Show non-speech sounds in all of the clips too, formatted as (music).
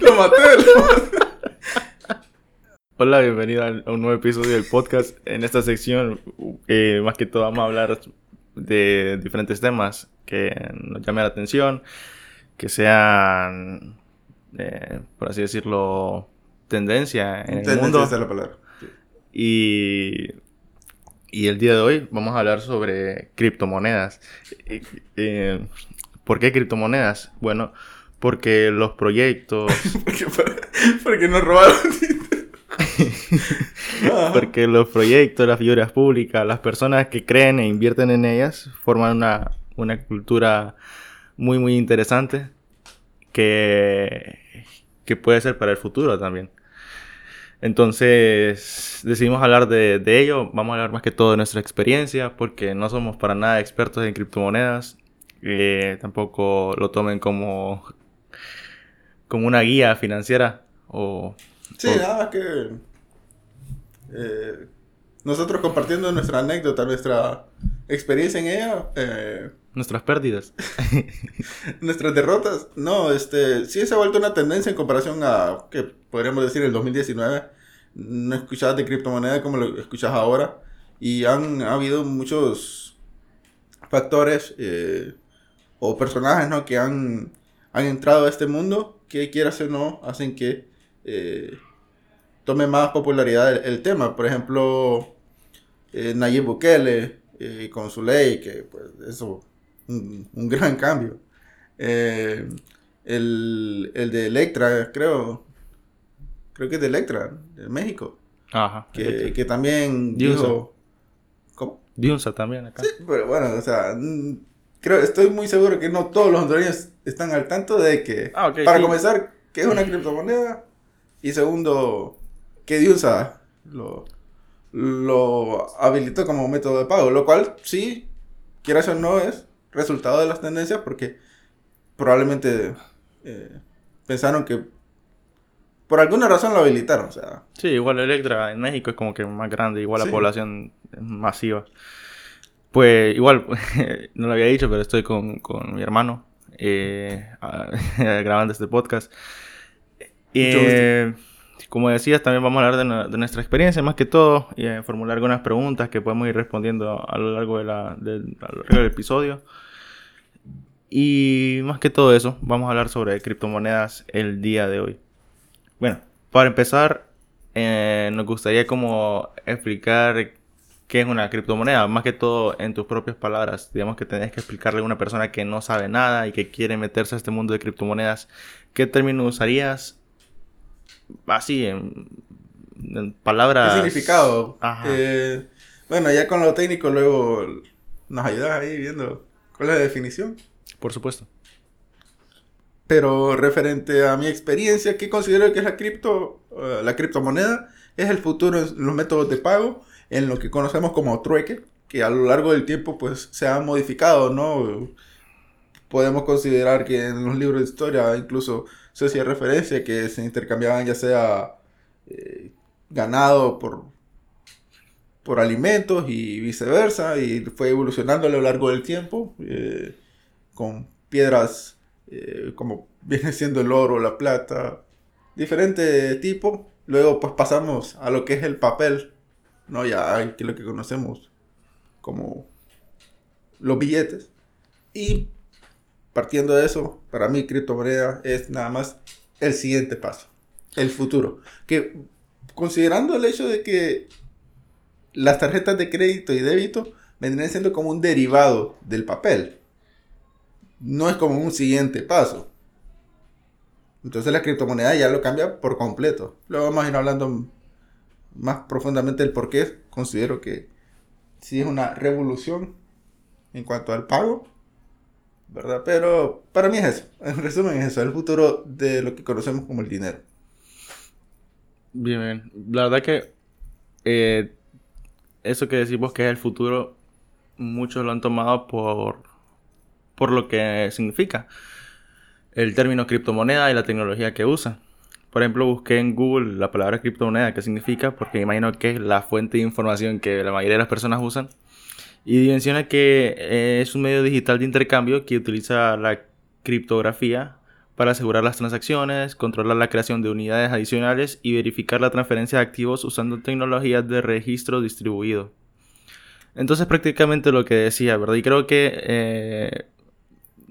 lo maté, lo. Hola, bienvenido a un nuevo episodio del podcast. En esta sección, eh, más que todo, vamos a hablar de diferentes temas que nos llamen la atención, que sean, eh, por así decirlo, tendencia en el Tendencia, mundo. esa es la palabra. Y, y el día de hoy vamos a hablar sobre criptomonedas. Eh, ¿Por qué criptomonedas? Bueno, porque los proyectos, (laughs) Porque, porque nos robaron. Ajá. (laughs) porque los proyectos, las figuras públicas, las personas que creen e invierten en ellas forman una, una cultura muy, muy interesante que, que puede ser para el futuro también. Entonces decidimos hablar de, de ello, vamos a hablar más que todo de nuestra experiencia, porque no somos para nada expertos en criptomonedas, eh, tampoco lo tomen como, como una guía financiera o... Sí, o- nada más que. eh, nosotros compartiendo nuestra anécdota, nuestra experiencia en ella, eh, nuestras pérdidas. (laughs) nuestras derrotas. No, este, sí se ha vuelto una tendencia en comparación a, que podríamos decir, el 2019. No escuchabas de criptomoneda como lo escuchas ahora. Y han ha habido muchos factores eh, o personajes ¿no? que han, han entrado a este mundo que quieras o no hacen que eh, tome más popularidad el, el tema. Por ejemplo, eh, Nayib Bukele eh, con su ley, que pues eso, un, un gran cambio. Eh, el, el de Electra, creo, creo que es de Electra, de México, Ajá. que, que también dijo... ¿Cómo? Diunsa también acá. Sí, pero bueno, o sea, creo, estoy muy seguro que no todos los hondureños están al tanto de que, Ah, ok, para sí. comenzar, que es una criptomoneda, y segundo, que Diunsa lo, lo habilitó como método de pago, lo cual sí, quieras o no, es resultado de las tendencias porque probablemente eh, pensaron que por alguna razón lo habilitaron, o sea, Sí, igual Electra en México es como que más grande, igual Sí. la población es masiva. Pues igual, (laughs) no lo había dicho, pero estoy con, con mi hermano eh, (laughs) grabando este podcast. Eh, como decías, también vamos a hablar de, nu- de nuestra experiencia, más que todo, y eh, formular algunas preguntas que podemos ir respondiendo a lo largo, de la, del- a lo largo del episodio. Y más que todo eso, vamos a hablar sobre criptomonedas el día de hoy. Bueno, para empezar, eh, nos gustaría como explicar qué es una criptomoneda, más que todo en tus propias palabras. Digamos que tenés que explicarle a una persona que no sabe nada y que quiere meterse a este mundo de criptomonedas, ¿qué término usarías? Así, en, en palabras... ¿qué significado? Ajá. Eh, bueno, ya con lo técnico luego nos ayudas ahí viendo cuál es la definición. Por supuesto. Pero referente a mi experiencia, ¿qué considero que es la cripto, eh, la criptomoneda? Es el futuro en los métodos de pago, en lo que conocemos como trueque, que a lo largo del tiempo pues se ha modificado, ¿no? Podemos considerar que en los libros de historia incluso se hacía referencia que se intercambiaban ya sea eh, ganado por, por alimentos y viceversa, y fue evolucionando a lo largo del tiempo, eh, con piedras eh, como (laughs) viene siendo el oro, la plata, diferente tipo. Luego pues pasamos a lo que es el papel, ¿no? Ya hay que lo que conocemos como los billetes. Y partiendo de eso, para mí criptomoneda es nada más el siguiente paso, el futuro. Que considerando el hecho de que las tarjetas de crédito y débito vendrían siendo como un derivado del papel no es como un siguiente paso. Entonces la criptomoneda ya lo cambia por completo. Luego vamos a ir hablando más profundamente del por qué considero que sí es una revolución en cuanto al pago, ¿verdad? Pero para mí es eso. (laughs) En resumen es eso, el futuro de lo que conocemos como el dinero. Bien, bien. La verdad que eh, eso que decimos que es el futuro, muchos lo han tomado por, por lo que significa el término criptomoneda y la tecnología que usa. Por ejemplo, busqué en Google la palabra criptomoneda, qué significa, porque imagino que es la fuente de información que la mayoría de las personas usan. Y menciona que eh, es un medio digital de intercambio que utiliza la criptografía para asegurar las transacciones, controlar la creación de unidades adicionales y verificar la transferencia de activos usando tecnologías de registro distribuido. Entonces prácticamente lo que decía, ¿verdad? Y creo que eh,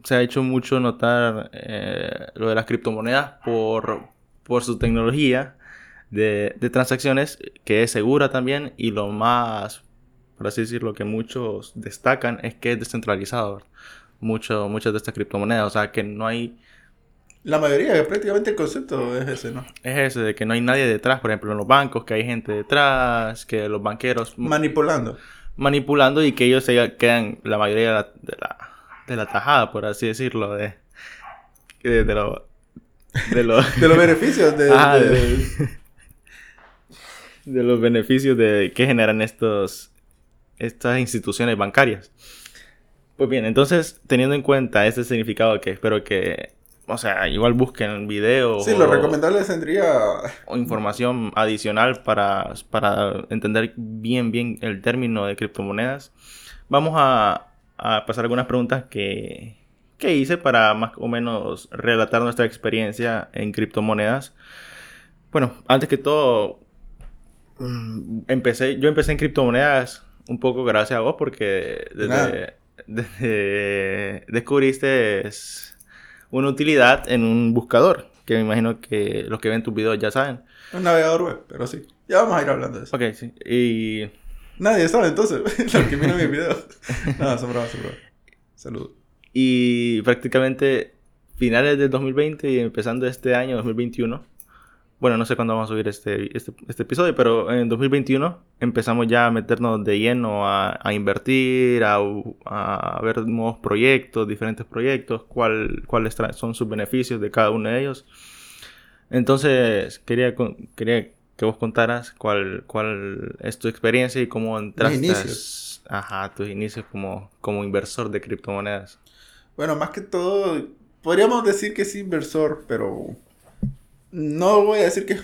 se ha hecho mucho notar eh, lo de las criptomonedas por, por su tecnología de, de, transacciones que es segura también y lo más, por así decirlo, que muchos destacan es que es descentralizado. Mucho, muchas de estas criptomonedas, o sea que no hay la mayoría, prácticamente el concepto es ese, ¿no? Es ese, de que no hay nadie detrás, por ejemplo, en los bancos, que hay gente detrás, que los banqueros... Manipulando. Manipulando y que ellos se quedan la mayoría de la, de la, de la tajada, por así decirlo, de, de, de, lo, de, lo, (laughs) de los beneficios de, Ajá, de, de los beneficios de que generan estos estas instituciones bancarias. Pues bien, entonces, teniendo en cuenta este significado que espero que o sea, igual busquen videos. Sí, lo recomendable sería... O información adicional para, para entender bien, bien el término de criptomonedas. Vamos a, a pasar algunas preguntas que, que hice para más o menos relatar nuestra experiencia en criptomonedas. Bueno, antes que todo, mm, empecé, yo empecé en criptomonedas un poco gracias a vos porque desde, desde descubriste una utilidad en un buscador, que me imagino que los que ven tus videos ya saben. Un navegador web, pero sí. Ya vamos a ir hablando de eso. Ok, sí. Y... Nadie sabe entonces, (laughs) los que miran mis videos. (laughs) No, son bromas, son Saludos. Y prácticamente finales del 2020 y empezando este año, 2021, bueno, no sé cuándo vamos a subir este, este, este, episodio, pero en 2021 empezamos ya a meternos de lleno a, a invertir, a, a, ver nuevos proyectos, diferentes proyectos, cuál, cuáles son sus beneficios de cada uno de ellos. Entonces, quería, quería que vos contaras cuál, cuál es tu experiencia y cómo entraste. Mis inicios. Ajá, tus inicios como, como inversor de criptomonedas. Bueno, más que todo, podríamos decir que sí inversor, pero no voy a decir que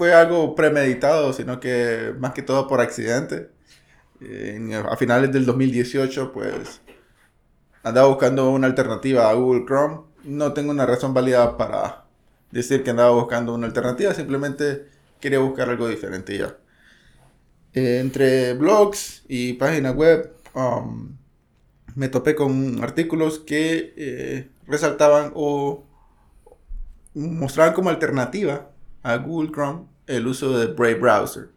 fue algo premeditado, sino que más que todo por accidente. a finales del 2018, pues andaba buscando una alternativa a Google Chrome. No tengo una razón válida para decir que andaba buscando una alternativa, simplemente quería buscar algo diferente ya. Eh, entre blogs y páginas web, um, me topé con artículos que eh, resaltaban o mostraban como alternativa a Google Chrome el uso de Brave Browser.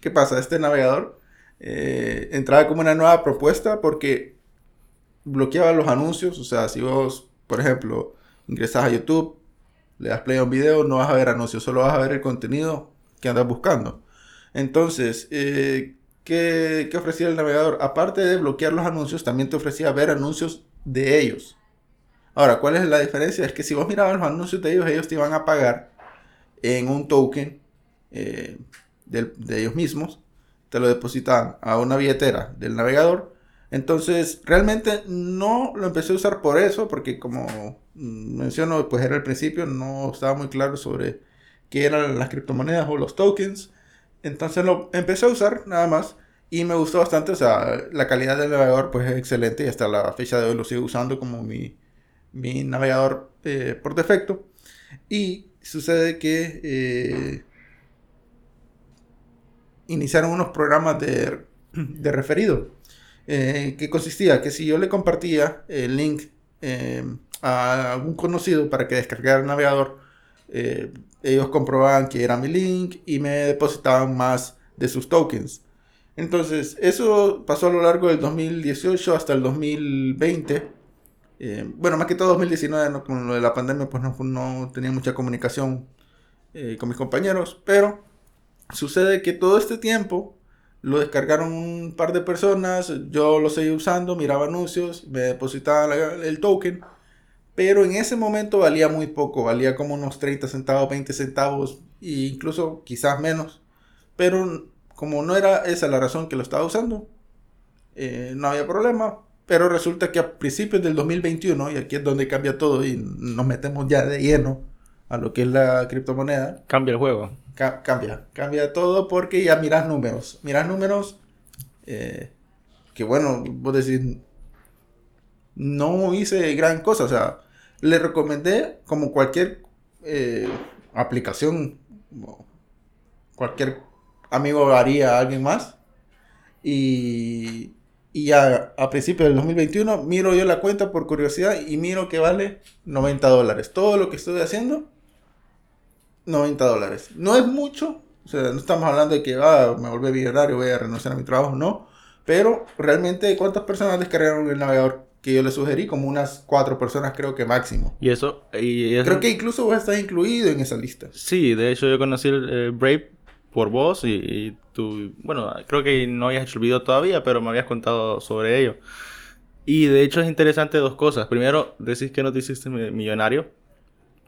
¿Qué pasa? Este navegador eh, entraba como una nueva propuesta porque bloqueaba los anuncios. O sea, si vos, por ejemplo, ingresas a YouTube, le das play a un video, no vas a ver anuncios, solo vas a ver el contenido que andas buscando. Entonces, eh, ¿qué, ¿qué ofrecía el navegador? Aparte de bloquear los anuncios, también te ofrecía ver anuncios de ellos. Ahora, ¿cuál es la diferencia? Es que si vos mirabas los anuncios de ellos, ellos te iban a pagar en un token eh, de, ellos mismos. Te lo depositaban a una billetera del navegador. Entonces, realmente no lo empecé a usar por eso, porque como menciono, pues era el principio, no estaba muy claro sobre qué eran las criptomonedas o los tokens. Entonces lo empecé a usar nada más y me gustó bastante. O sea, la calidad del navegador pues es excelente y hasta la fecha de hoy lo sigo usando como mi, mi navegador eh, por defecto. Y sucede que eh, iniciaron unos programas de, de referido. Eh, que consistía que si yo le compartía el link a algún conocido para que descargara el navegador, ellos comprobaban que era mi link y me depositaban más de sus tokens. Entonces, eso pasó a lo largo del 2018 hasta el 2020 eh, bueno, más que todo 2019, con lo de la pandemia, pues no, tenía mucha comunicación eh, con mis compañeros, pero sucede que todo este tiempo lo descargaron un par de personas, yo lo seguí usando, miraba anuncios, me depositaba el token, pero en ese momento valía muy poco, valía como unos 30 centavos, 20 centavos, e incluso quizás menos, pero como no era esa la razón que lo estaba usando, eh, no había problema, pero resulta que a principios del 2021, y aquí es donde cambia todo y nos metemos ya de lleno a lo que es la criptomoneda. Cambia el juego. cambia, cambia todo porque ya miras números. Miras números eh, que bueno, vos decís, no hice gran cosa. O sea, le recomendé, como cualquier eh, aplicación, cualquier amigo haría a alguien más. Y, ya a principios del 2021 miro yo la cuenta por curiosidad y miro que vale 90 dólares. Todo lo que estoy haciendo, 90 dólares. No es mucho, o sea, no estamos hablando de que ah, me volví millonario, voy a renunciar a mi trabajo, no. Pero realmente, ¿cuántas personas descargaron el navegador que yo les sugerí? Como unas cuatro personas, creo que máximo. Y eso. Y eso... Creo que incluso vos estás incluido en esa lista. Sí, de hecho, yo conocí el Brave por vos y, tú. Bueno, creo que no habías hecho el video todavía, pero me habías contado sobre ello. Y de hecho, es interesante dos cosas. Primero, decís que no te hiciste millonario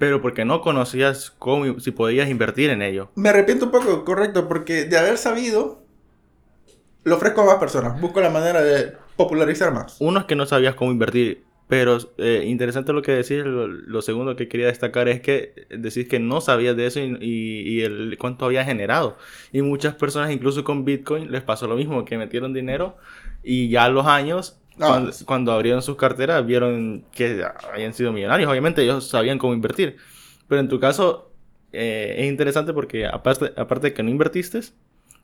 pero porque no conocías cómo, si podías invertir en ello. Me arrepiento un poco, correcto, porque de haber sabido, lo ofrezco a más personas. Busco la manera de popularizar más. Uno es que no sabías cómo invertir, pero eh, interesante lo que decís. Lo, segundo que quería destacar es que decís que no sabías de eso y, y, el cuánto había generado. Y muchas personas, incluso con Bitcoin, les pasó lo mismo, que metieron dinero y ya a los años cuando, abrieron sus carteras vieron que habían sido millonarios. Obviamente ellos sabían cómo invertir. Pero en tu caso eh, es interesante porque aparte, aparte de que no invertiste,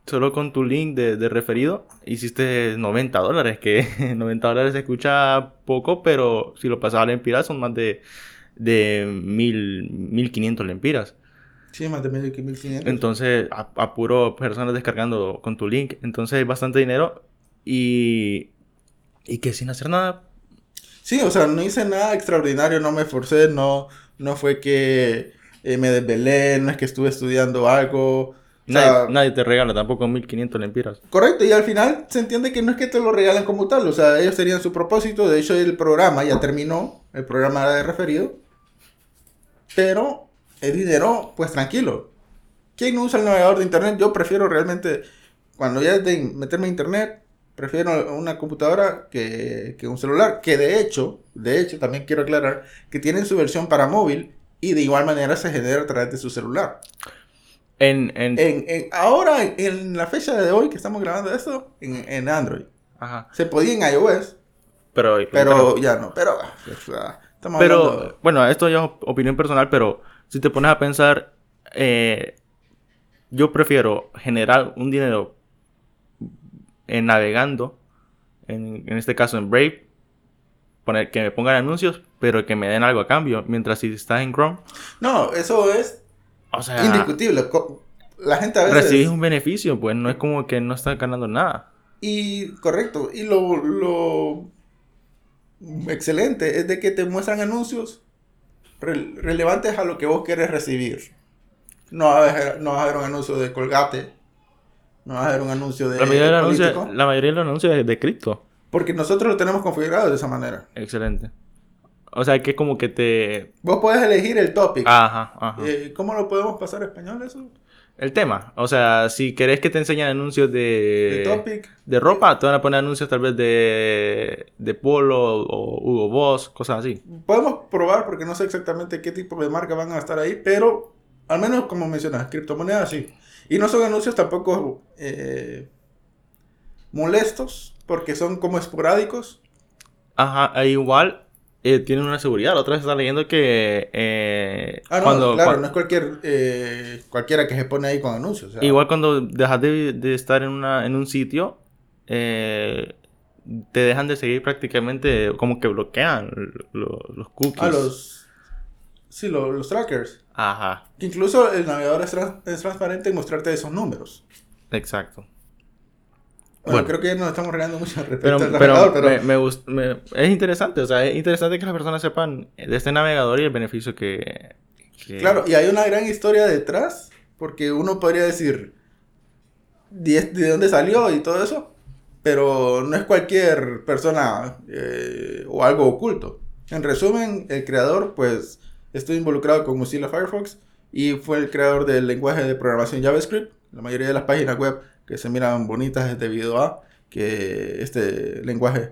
solo con tu link de, referido hiciste 90 dólares. Que (laughs) 90 dólares se escucha poco, pero si lo pasaba a lempiras son más de, de 1500 lempiras. Sí, más de 1500. Entonces, a, a puro personas descargando con tu link. Entonces, es bastante dinero. Y y que sin hacer nada. Sí, o sea, no hice nada extraordinario, no me esforcé, no, no fue que eh, me desvelé, no es que estuve estudiando algo. Nadie, te regala tampoco 1500 lempiras. Correcto, y al final se entiende que no es que te lo regalen como tal, o sea, ellos tenían su propósito, de hecho el programa ya terminó, el programa era de referido, pero el dinero, pues tranquilo. ¿Quién no usa el navegador de internet? Yo prefiero realmente, cuando ya de meterme a internet, prefiero una computadora que, un celular, que de hecho, de hecho también quiero aclarar que tienen su versión para móvil y de igual manera se genera a través de su celular. En, ahora, en la fecha de hoy que estamos grabando esto, en, Android. Se podía en iOS. Pero, pero ya no, pero... pero, bueno, esto ya es opinión personal, pero si te pones a pensar, eh, yo prefiero generar un dinero en navegando, en, este caso en Brave, poner, que me pongan anuncios, pero que me den algo a cambio, mientras si estás en Chrome. No, eso es indiscutible. La gente a veces... Recibes un beneficio, pues no es como que no estás ganando nada. Y correcto, y lo, lo excelente es de que te muestran anuncios relevantes a lo que vos quieres recibir. No va, a no va a haber un anuncio de Colgate no va a haber un anuncio de. La mayoría, de anuncios, la mayoría de los anuncios es de cripto. Porque nosotros lo tenemos configurado de esa manera. Excelente. O sea, que es como que te. Vos podés elegir el topic. Ajá, ajá. Eh, ¿Cómo lo podemos pasar a español eso? El tema. O sea, si querés que te enseñen anuncios de. De topic. De ropa, te van a poner anuncios tal vez de. De Polo o Hugo Boss, cosas así. Podemos probar porque no sé exactamente qué tipo de marca van a estar ahí, pero al menos como mencionas, criptomonedas sí. Y no son anuncios tampoco eh, molestos, porque son como esporádicos. Ajá, e igual eh, tienen una seguridad. La otra vez estaba leyendo que. Eh, ah, no, claro, no es cualquier, eh, cualquiera que se pone ahí con anuncios. Igual cuando dejas de, estar en, una, en un sitio, te dejan de seguir prácticamente, como que bloquean los cookies. Ah, los. Sí, los trackers. Ajá. incluso el navegador es, transparente en mostrarte esos números. Exacto. Bueno, creo que nos estamos regando mucho respecto al navegador, pero... Me, es interesante, o sea, es interesante que las personas sepan de este navegador y el beneficio que... Claro, y hay una gran historia detrás, porque uno podría decir de, dónde salió y todo eso, pero no es cualquier persona eh, o algo oculto. En resumen, el creador, pues Estoy involucrado con Mozilla Firefox y fue el creador del lenguaje de programación JavaScript. La mayoría de las páginas web que se miran bonitas es debido a que este lenguaje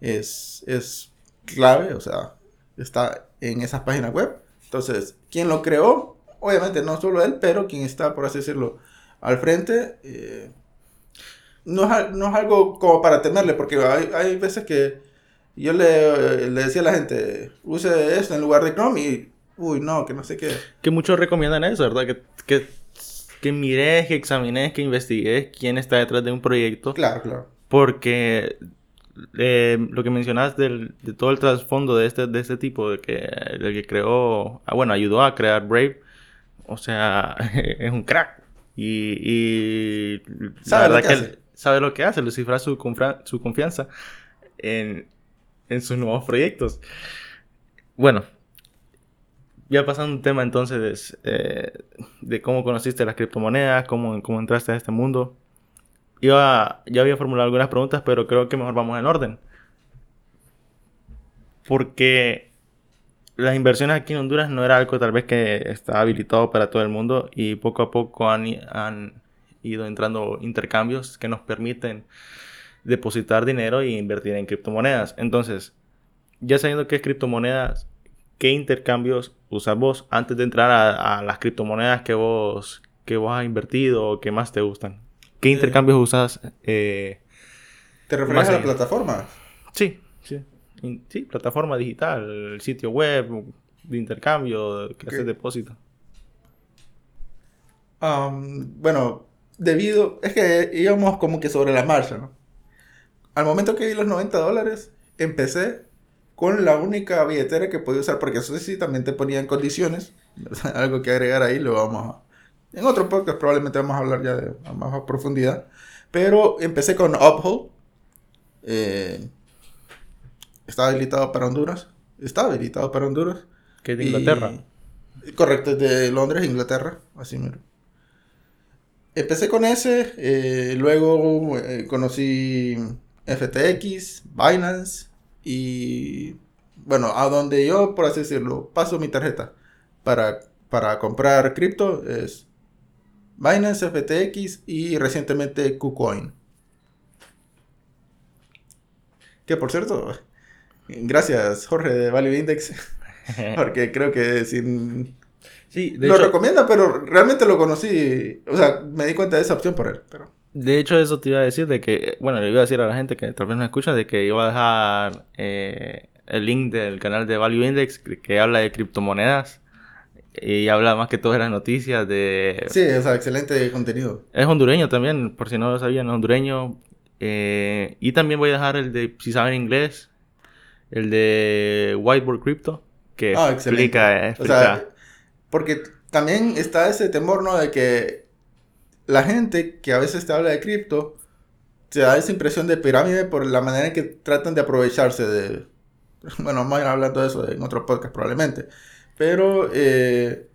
es, es clave, o sea, está en esas páginas web. Entonces, ¿quién lo creó? Obviamente no solo él, pero quien está, por así decirlo, al frente, eh, no, es, no, es, algo como para temerle, porque hay, hay veces que yo le, le decía a la gente, use esto en lugar de Chrome y, uy, no, que no sé qué. Que muchos recomiendan eso, ¿verdad? Que, que, que mires, que examines, que investigues quién está detrás de un proyecto. Claro, claro. Porque eh, lo que mencionas del, de todo el trasfondo de este, de este tipo, de que el que creó, ah, bueno, ayudó a crear Brave, o sea, (laughs) es un crack. Y, y Sabe la lo que verdad hace. él sabe lo que hace, le cifra su, su confianza en, en sus nuevos proyectos. Bueno, ya pasando un tema entonces eh, de cómo conociste las criptomonedas, cómo, cómo entraste a este mundo. Iba, ya había formulado algunas preguntas, pero creo que mejor vamos en orden. Porque las inversiones aquí en Honduras no era algo tal vez que está habilitado para todo el mundo y poco a poco han, han ido entrando intercambios que nos permiten depositar dinero e invertir en criptomonedas. Entonces, ya sabiendo qué es criptomonedas, ¿qué intercambios usas vos antes de entrar a, a las criptomonedas que vos, que vos has invertido o que más te gustan? ¿Qué Eh. intercambios usas? Eh, ¿Te refieres a la plataforma? sí, sí. Sí, plataforma digital, el sitio web de intercambio, que Ok. haces depósito. Am, bueno, debido, es que íbamos como que sobre la marcha, ¿no? Al momento que vi los 90 dólares, empecé con la única billetera que podía usar, porque eso sí también te ponían condiciones, (laughs) algo que agregar ahí, lo vamos a... En otro podcast probablemente vamos a hablar ya de a más a profundidad, pero empecé con Uphold, eh, está habilitado para Honduras, está habilitado para Honduras. Que es de Y- Inglaterra. Correcto, es de Londres, Inglaterra, así mero. Empecé con ese, eh, luego eh, conocí FTX, Binance y bueno, a donde yo, por así decirlo, paso mi tarjeta para, para comprar cripto es Binance, FTX y recientemente KuCoin. Que por cierto, gracias Jorge de Value Index, (laughs) porque creo que sin, sí, de lo hecho, recomienda, pero realmente lo conocí. O sea, me di cuenta de esa opción por él. Pero... de hecho eso te iba a decir de que, bueno, le iba a decir a la gente que tal vez no escucha de que iba a dejar eh, el link del canal de Value Index que, que habla de criptomonedas y habla más que todo de las noticias de... Sí, o sea, excelente contenido. Es hondureño también, por si no lo sabían, es hondureño. Eh, y también voy a dejar el de, si saben inglés, el de Whiteboard Crypto, que Ah, excelente. explica, O explica. sea, porque también está ese temor, ¿no? De que la gente que a veces te habla de cripto, te da esa impresión de pirámide por la manera en que tratan de aprovecharse de... (laughs) Bueno, vamos a ir hablando de eso en otro podcast probablemente. Pero eh,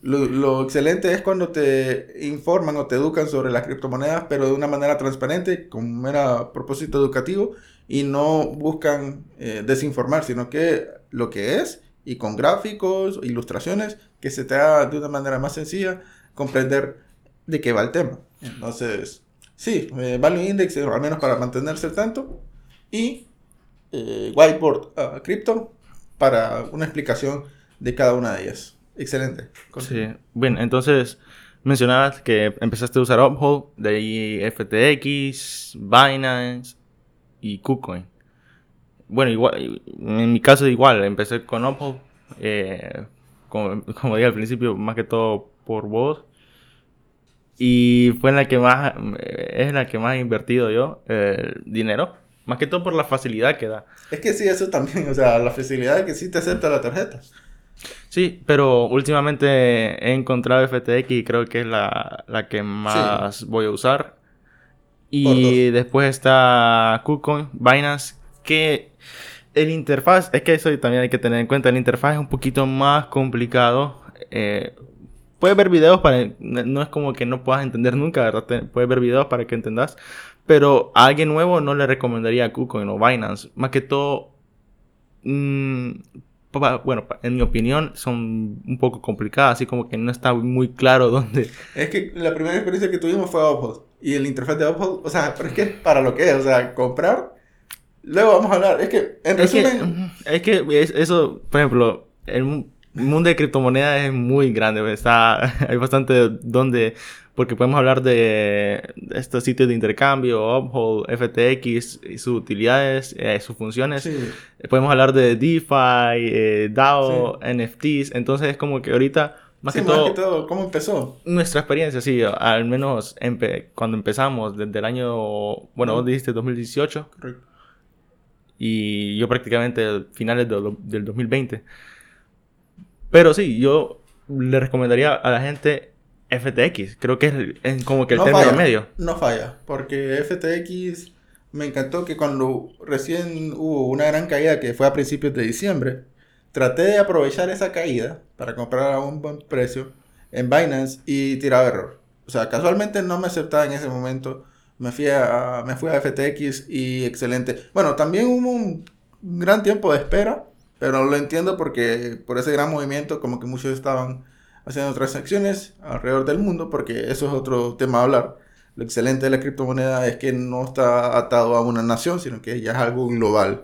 lo, lo excelente es cuando te informan o te educan sobre las criptomonedas, pero de una manera transparente, con un mero propósito educativo, y no buscan eh, desinformar, sino que lo que es, y con gráficos, ilustraciones, que se te haga de una manera más sencilla comprender de qué va el tema. Entonces, sí, eh, Value Index, al menos para mantenerse al tanto, y eh, Whiteboard ah, Crypto para una explicación de cada una de ellas. Excelente. Sí. Bien, entonces mencionabas que empezaste a usar Uphold, de ahí FTX, Binance y KuCoin. Bueno, igual, en mi caso igual, empecé con Uphold, eh, como, como dije al principio, más que todo por vos. Y fue en la que más, es en la que más he invertido yo eh, dinero. Más que todo por la facilidad que da. Es que sí, eso también, o sea, la facilidad que sí te acepta la tarjeta. Sí, pero últimamente he encontrado FTX y creo que es la, la que más voy a usar. Y después está KuCoin, Binance, que el interfaz, es que eso también hay que tener en cuenta, el interfaz es un poquito más complicado. Eh, puedes ver videos para, no es como que no puedas entender nunca, ¿verdad? Te- Puedes ver videos para que entendas. Pero a alguien nuevo no le recomendaría KuCoin o Binance. Más que todo, mm, pa- bueno, en mi opinión, son un poco complicadas, así como que no está muy claro (laughs) dónde. Es que la primera experiencia que tuvimos fue Uphold. Y el interfaz de Uphold, o sea, pero es que para lo que es, o sea, comprar. Luego vamos a hablar. Es que, en Es que, resumen, ujú, es que es- eso, por ejemplo, un- el mundo de criptomonedas es muy grande. Está, (laughs) hay bastante donde, porque podemos hablar de estos sitios de intercambio, Uphold, FTX, y sus utilidades, eh, sus funciones. Podemos hablar de DeFi, eh, DAO, NFTs. Entonces es como que ahorita, más, que, todo, ¿cómo empezó? Nuestra experiencia, sí, al menos cuando empezamos, desde el año, bueno, vos dijiste 2018. Correcto. Y yo prácticamente finales del 2020. Pero sí, yo le recomendaría a la gente FTX. Creo que es, como que el término medio. No falla, porque FTX me encantó que cuando recién hubo una gran caída que fue a principios de diciembre, traté de aprovechar esa caída para comprar a un buen precio en Binance y tiraba error. O sea, casualmente no me aceptaba en ese momento. Me fui a, me fui a FTX y excelente. Bueno, también hubo un gran tiempo de espera pero lo entiendo porque por ese gran movimiento, como que muchos estaban haciendo transacciones alrededor del mundo, porque eso es otro tema a hablar. Lo excelente de la criptomoneda es que no está atado a una nación, sino que ya es algo global.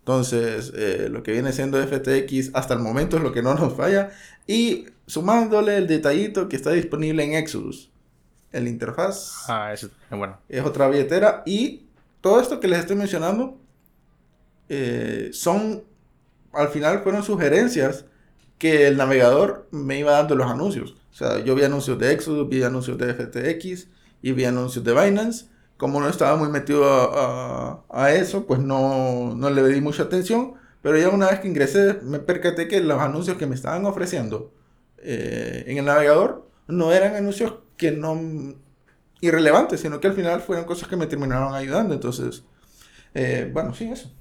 Entonces, eh, lo que viene siendo FTX hasta el momento es lo que no nos falla. Y sumándole el detallito que está disponible en Exodus. El interfaz. Ah, eso bueno. Es otra billetera. Y todo esto que les estoy mencionando eh, son al final fueron sugerencias que el navegador me iba dando los anuncios. O sea, yo vi anuncios de Exodus, vi anuncios de FTX y vi anuncios de Binance. Como no estaba muy metido a, eso, pues no, no, le di mucha atención. Pero ya una vez que ingresé, me percaté que los anuncios que me estaban ofreciendo eh, en el navegador no eran anuncios que no irrelevantes, sino que al final fueron cosas que me terminaron ayudando. Entonces, eh, bueno, sí, eso.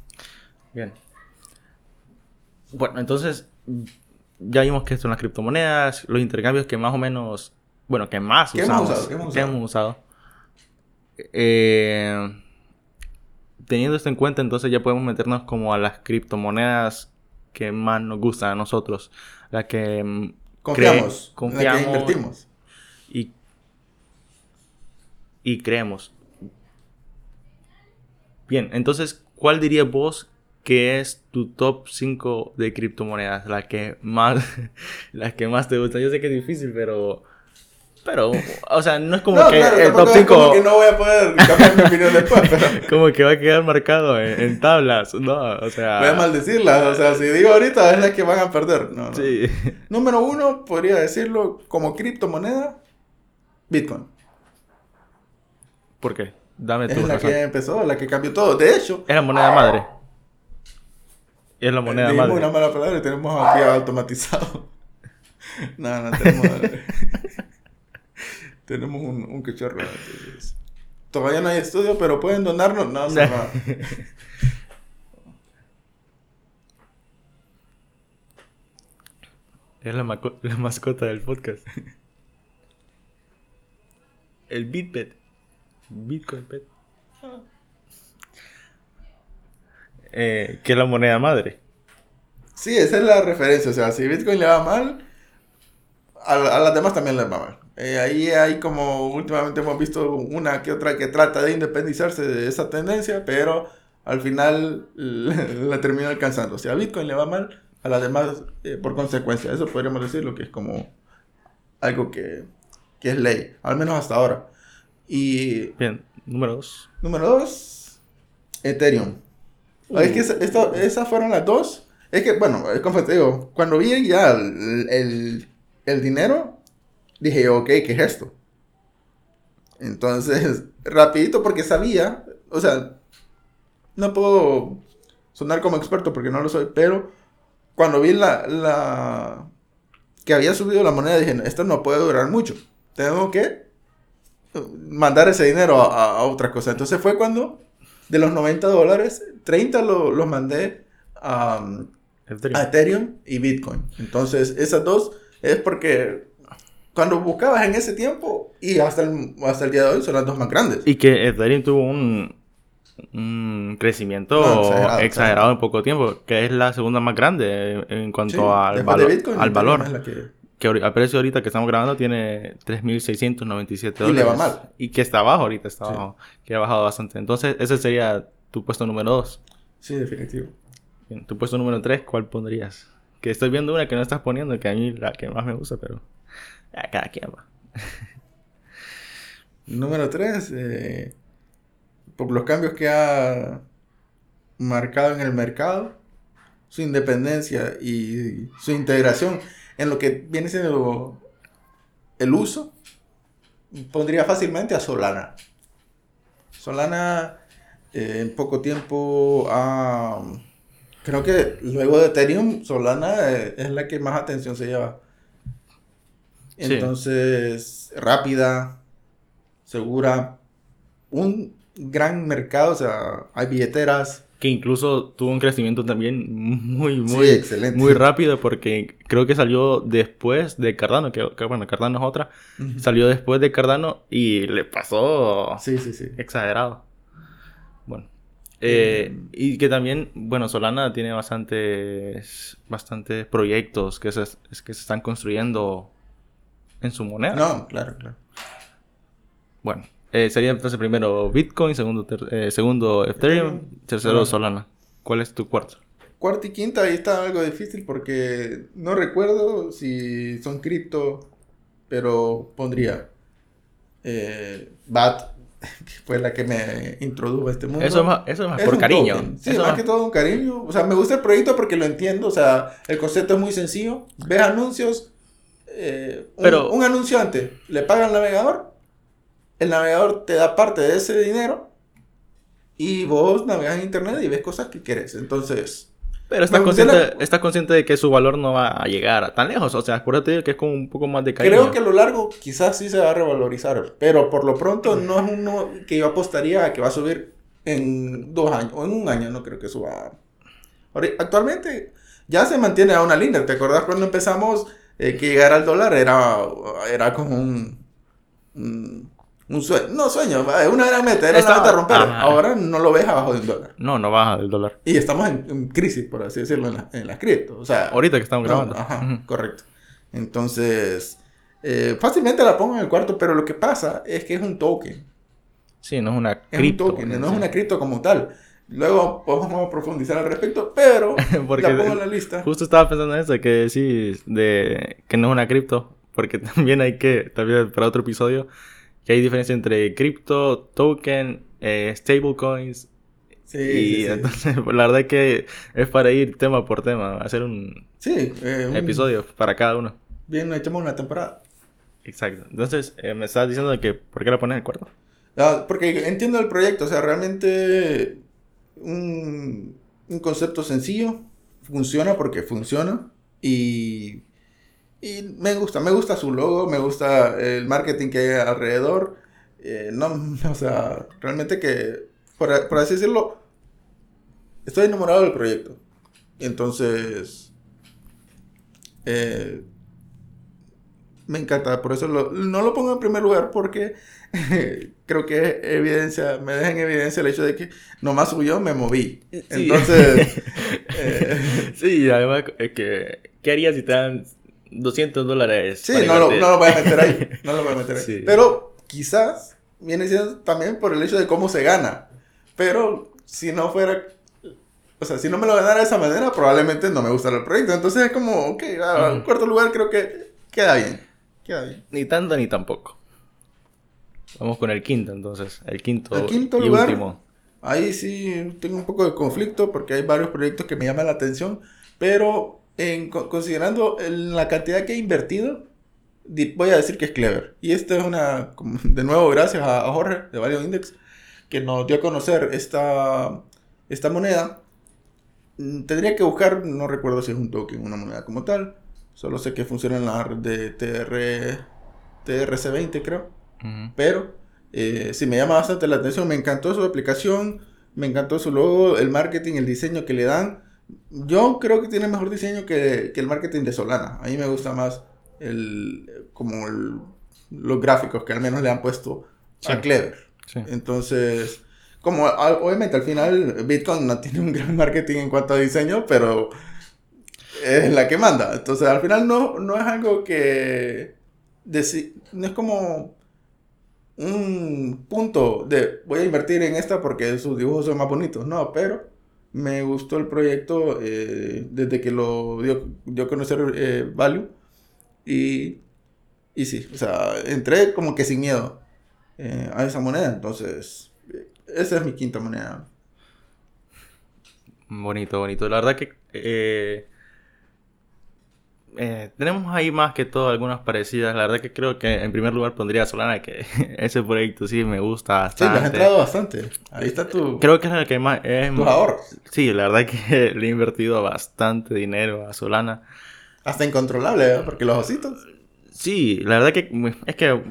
Bien. Bueno, entonces ya vimos que son las criptomonedas, los intercambios que más o menos, bueno, que más usamos, que hemos usado. Eh, teniendo esto en cuenta, entonces ya podemos meternos como a las criptomonedas que más nos gustan a nosotros, las que mm, confiamos, confiamos que invertimos y, y creemos. Bien, entonces, ¿cuál dirías vos ¿qué es tu top 5 de criptomonedas? La que más, (laughs) las que más te gusta. Yo sé que es difícil, pero... Pero, o sea, no es como que el top 5... como que no voy a poder cambiar mi opinión después, pero... (laughs) como que va a quedar marcado en, tablas, ¿no? O sea... Voy a maldecirlas, o sea, si digo ahorita es la que van a perder, no, Sí. (laughs) Número uno, podría decirlo, como criptomoneda, Bitcoin. ¿Por qué? Dame tu Es la que empezó, la que cambió todo. De hecho... Es la moneda madre. Y es la moneda madre. una mala palabra y tenemos aquí automatizado. (laughs) no, no, tenemos... (laughs) tenemos un, un cachorro. todavía no hay estudio, pero pueden donarnos. No, se (laughs) va. Es la, la, mascota del podcast. El Bitpet. Bitcoin Pet. Ah eh, que es la moneda madre. Sí, esa es la referencia. O sea, si Bitcoin le va mal, a, las demás también les va mal. Eh, ahí hay como últimamente hemos visto una que otra que trata de independizarse de esa tendencia, pero al final (laughs) la, termina alcanzando. O sea, a Bitcoin le va mal, a las demás eh, por consecuencia. Eso podríamos decirlo que es como algo que, que es ley, al menos hasta ahora. Y... Bien, número dos. Número dos, Ethereum. Es que esto, esas fueron las dos. Es que, bueno, como te digo, cuando vi ya el, el, dinero, dije, ok, ¿qué es esto? Entonces, (laughs) rapidito, porque sabía, o sea, no puedo sonar como experto porque no lo soy, pero cuando vi la, la que había subido la moneda, dije, esto no puede durar mucho. Tengo que mandar ese dinero a, a otra cosa. Entonces fue cuando de los 90 dólares, 30 los mandé a, Ethereum. y Bitcoin. Entonces, esas dos es porque cuando buscabas en ese tiempo y hasta el, hasta el día de hoy son las dos más grandes. Y que Ethereum tuvo un, crecimiento exagerado, en poco tiempo, que es la segunda más grande en cuanto al, al valor que al precio ahorita que estamos grabando tiene 3.697 dólares. Y le va mal. Y que está abajo ahorita, está abajo, que ha bajado bastante. Entonces, ese sería tu puesto número 2. Sí, definitivo. tu puesto número 3, ¿cuál pondrías? Que estoy viendo una que no estás poniendo, que a mí la que más me gusta, pero. A cada quien va. (laughs) Número 3. Eh, por los cambios que ha marcado en el mercado, su independencia y su integración en lo que viene siendo el uso, pondría fácilmente a Solana. Solana eh, en poco tiempo ha... Creo que luego de Ethereum, Solana eh, es la que más atención se lleva. Entonces, rápida, segura, un gran mercado, o sea, hay billeteras. Que incluso tuvo un crecimiento también muy, muy, excelente. muy rápido porque creo que salió después de Cardano, que, bueno, Cardano es otra, salió después de Cardano y le pasó sí, sí, sí. exagerado. Bueno. Eh, y que también, bueno, Solana tiene bastantes, bastantes proyectos que se, que se están construyendo en su moneda. No, claro, claro. Bueno, eh, sería entonces primero Bitcoin, segundo, eh, segundo Ethereum, tercero Solana. ¿Cuál es tu cuarto? Cuarto y quinta, ahí está algo difícil porque no recuerdo si son cripto, pero pondría eh, BAT, (laughs) que fue la que me introdujo a este mundo. Eso es más, eso es más por cariño. Sí, más, que todo un cariño. O sea, me gusta el proyecto porque lo entiendo. O sea, el concepto es muy sencillo. Ves anuncios. Eh, un, pero, un anunciante le paga al navegador el navegador te da parte de ese dinero y vos navegas en internet y ves cosas que quieres. Entonces. Pero estás consciente, está consciente de que su valor no va a llegar tan lejos. O sea, acuérdate que es como un poco más de cariño. Creo que a lo largo quizás sí se va a revalorizar. Pero por lo pronto no es uno que yo apostaría a que va a subir en dos años o en un año. No creo que suba. actualmente ya se mantiene a una línea. ¿Te acuerdas cuando empezamos eh, que llegar al dólar era, era como un un sueño, no sueño, una gran meta, era una meta romper. Ahora no lo ves abajo del dólar. No, no baja del dólar. Y estamos en, crisis, por así decirlo, en, la, en las cripto. O sea, ahorita que estamos grabando. ajá, correcto. Entonces, eh, fácilmente la pongo en el cuarto, pero lo que pasa es que es un token. Sí, no es una cripto. Un token, no es una cripto como tal. Luego podemos profundizar al respecto, pero (laughs) porque la pongo en la lista. Justo estaba pensando en eso, que decís de que no es una cripto, porque (laughs) también hay que, también para otro episodio, que hay diferencia entre cripto, token, eh, stablecoins. Sí, y entonces, (laughs) la verdad es que es para ir tema por tema, hacer un, eh, episodio para cada uno. Bien, echamos una temporada. Exacto. Entonces, eh, me estás diciendo que, ¿por qué la pones en el cuarto? Ah, porque entiendo el proyecto, o sea, realmente un, un concepto sencillo, funciona porque funciona y y me gusta, me gusta su logo, me gusta el marketing que hay alrededor. Eh, no, (laughs) o sea, realmente que, por, así decirlo, estoy enamorado del proyecto. Entonces, eh, me encanta, por eso no lo pongo en primer lugar porque (laughs) creo que evidencia, me deja en evidencia el hecho de que nomás subió, me moví. Entonces, (laughs) eh, sí, además, que, ¿qué harías si te dan 200 dólares. Sí, no lo, no lo, voy a meter ahí. (laughs) No lo voy a meter ahí. Pero quizás viene siendo también por el hecho de cómo se gana. Pero si no fuera. O sea, si no me lo ganara de esa manera, probablemente no me gustara el proyecto. Entonces es como, ok, en cuarto lugar creo que queda bien. Queda bien. Ni tanto ni tampoco. Vamos con el quinto entonces. El quinto, el quinto y lugar, último. Ahí sí tengo un poco de conflicto porque hay varios proyectos que me llaman la atención. Pero considerando la cantidad que he invertido, voy a decir que es clever. Y esto es una, de nuevo, gracias a, Jorge de Value Index, que nos dio a conocer esta, esta moneda. Mm, tendría que buscar, no recuerdo si es un token, una moneda como tal. Solo sé que funciona en la red de TR, TRC20, creo. Pero eh, sí me llama bastante la atención. Me encantó su aplicación, me encantó su logo, el marketing, el diseño que le dan. Yo creo que tiene mejor diseño que, el marketing de Solana. A mí me gusta más el, como los gráficos que al menos le han puesto a Clever. Entonces, como obviamente al final Bitcoin no tiene un gran marketing en cuanto a diseño, pero es la que manda. Entonces, al final no, no es algo que... no es como un punto de voy a invertir en esta porque sus dibujos son más bonitos. No, pero Me gustó el proyecto eh, desde que lo dio, dio a conocer eh, Value. Y, y sí, o sea, entré como que sin miedo eh, a esa moneda. Entonces, esa es mi quinta moneda. Bonito, bonito. La verdad que eh, eh, tenemos ahí más que todo algunas parecidas. La verdad que creo que en primer lugar pondría a Solana, que (laughs) ese proyecto sí me gusta Sí, le has bastante. entrado bastante. Ahí está tu, Creo que es el que más... Es, ahorros. Sí, la verdad que (laughs) le he invertido bastante dinero a Solana. Hasta incontrolable, ¿verdad? Porque los ositos. Sí, la verdad que es que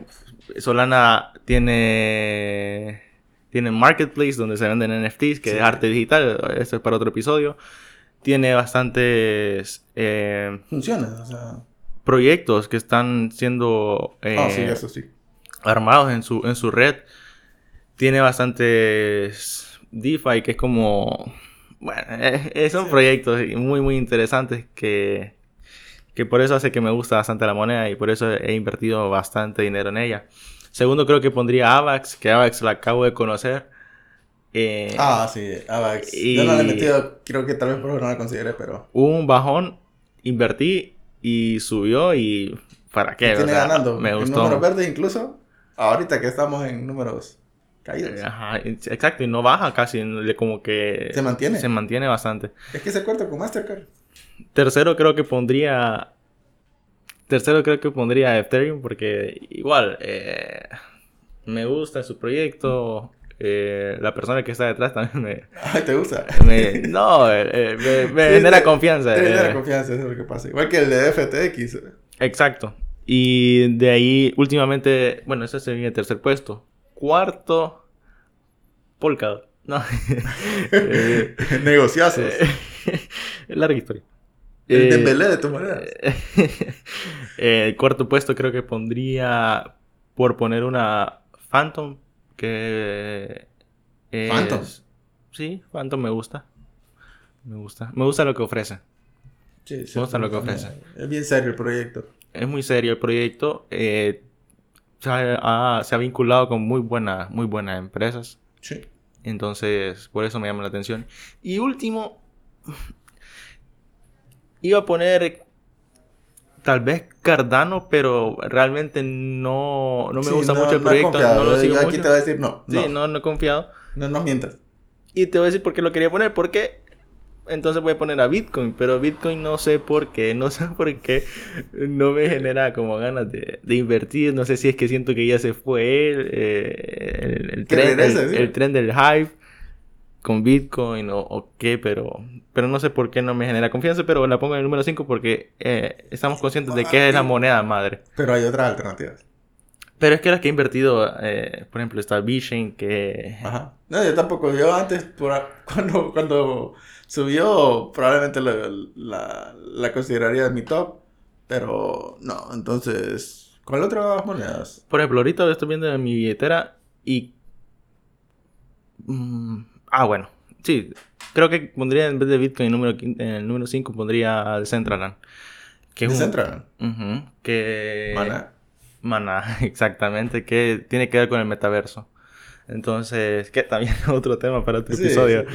Solana tiene tiene marketplace donde se venden NFTs, que Sí. es arte digital, eso es para otro episodio. Tiene bastantes eh, Funciona, o sea. proyectos que están siendo eh, ah, sí, eso sí. armados en su, en su red. Tiene bastantes DeFi, que es como... Bueno, eh, eh, son Sí. proyectos muy, muy interesantes que, que por eso hace que me gusta bastante la moneda y por eso he invertido bastante dinero en ella. Segundo, creo que pondría AVAX, que AVAX la acabo de conocer. Eh, Ah, sí, Avax. y- Yo no le he metido, creo que tal vez por eso no la consideré, pero. Hubo un bajón, invertí y subió y... ¿Para qué? Tiene ganando. Me En gustó. números verdes incluso. Ahorita que estamos en números caídos. Eh, Ajá, exacto, y no baja casi, como que... Se mantiene. Se mantiene bastante. Es que se acuerda con Mastercard. Tercero creo que pondría... Tercero creo que pondría Ethereum porque igual eh, me gusta su proyecto. Eh, la persona que está detrás también me... Ay, ¿te gusta? me- no, eh, eh, me, (laughs) me Sí, genera te- confianza. Te genera confianza, eso es lo que pasa. Igual que el de FTX. Exacto. Y de ahí, últimamente, bueno, ese sería el tercer puesto. Cuarto, Polkadot. No. (laughs) Eh, Negociazos. (laughs) larga historia. el Eh, Dembélé de moneda. eh, el cuarto puesto creo que pondría por poner una Phantom que es- Phantom. Sí, Phantom me gusta. Me gusta. Me gusta lo que ofrece. Sí, me gusta lo que ofrece. Es bien serio el proyecto. Es muy serio el proyecto. eh, se, ha, ha- se ha vinculado con muy buenas, muy buenas empresas. Sí. Entonces, por eso me llama la atención. Y último, iba a poner tal vez Cardano, pero realmente no, no me Sí, gusta mucho el proyecto. no lo sigo Yo Aquí mucho. te voy a decir no. Sí, no. no, no he confiado. No nos mientas. Y te voy a decir por qué lo quería poner. Porque entonces voy a poner a Bitcoin. Pero Bitcoin no sé por qué. No sé (laughs) por qué no me genera como ganas de, de invertir. No sé si es que siento que ya se fue el, eh, el, el tren, regrese, el- sí. el tren del hype con Bitcoin o, o qué. Pero, pero no sé por qué no me genera confianza. Pero la pongo en el número 5 porque eh, estamos conscientes de que es la moneda madre. Pero hay otras alternativas. Pero es que las que he invertido, eh, por ejemplo, está Vision que... Ajá. No, yo tampoco. Yo antes, por (laughs) cuando, cuando subió, probablemente la, la, la consideraría mi top. Pero no, entonces, ¿cuál otras monedas? Por ejemplo, ahorita estoy viendo en mi billetera y... Mm, ah, bueno. Sí, creo que pondría en vez de Bitcoin número, en el número 5 pondría Decentraland. Que es un- Decentraland. Ujú, que... Mana. Mana, (laughs) exactamente, que tiene que ver con el metaverso. Entonces, que también es (laughs) otro tema para otro Sí, episodio. sí.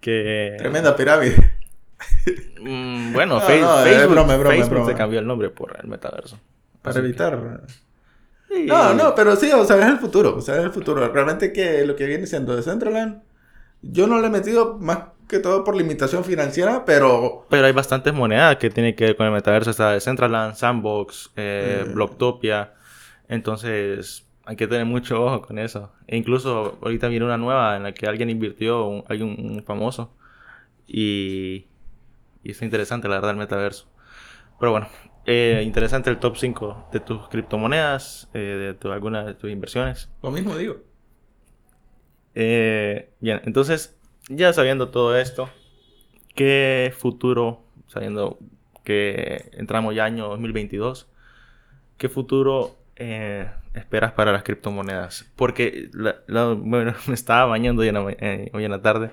Que... Tremenda pirámide. Mm, bueno, (laughs) No, Face- no, es Facebook, broma, es broma, es Facebook broma. se cambió el nombre por el metaverso. Para Así que- evitar. Sí. No, no, pero sí, o sea, es el futuro. O sea, es el futuro. Realmente que lo que viene siendo Decentraland, yo no le he metido más que todo por limitación financiera, pero Pero hay bastantes monedas que tienen que ver con el metaverso. Está Decentraland, Sandbox, eh, Eh. Blocktopia. Entonces, hay que tener mucho ojo con eso. E incluso ahorita viene una nueva en la que alguien invirtió, un, hay un, un famoso. Y, y está interesante, la verdad, el metaverso. Pero bueno, eh, interesante el top 5 de tus criptomonedas, eh, de tu, algunas de tus inversiones. lo mismo digo. Eh, bien, entonces, ya sabiendo todo esto, ¿qué futuro, sabiendo que entramos ya año 2022, qué futuro eh, esperas para las criptomonedas? Porque la- la- bueno, (laughs) me estaba bañando hoy en, la, ma- eh, hoy en la tarde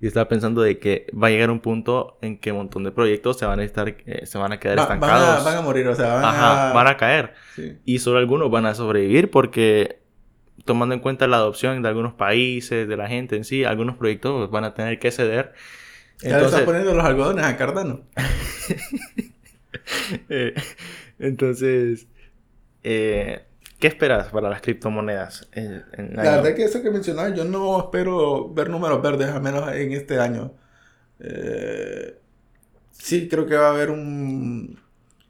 y estaba pensando de que va a llegar un punto en que un montón de proyectos se van a estar, eh, se van a quedar Va- van, estancados. a, van a morir, o sea, van Ajá, a... van a caer Sí. y solo algunos van a sobrevivir porque tomando en cuenta la adopción de algunos países, de la gente en sí, algunos proyectos van a tener que ceder Ya le estás poniendo los algodones a Cardano. (laughs) Eh, entonces, eh, ¿qué esperas para las criptomonedas? En, la verdad que eso que mencionaba, yo no espero ver números verdes, al menos en este año. Eh, sí, creo que va a haber un...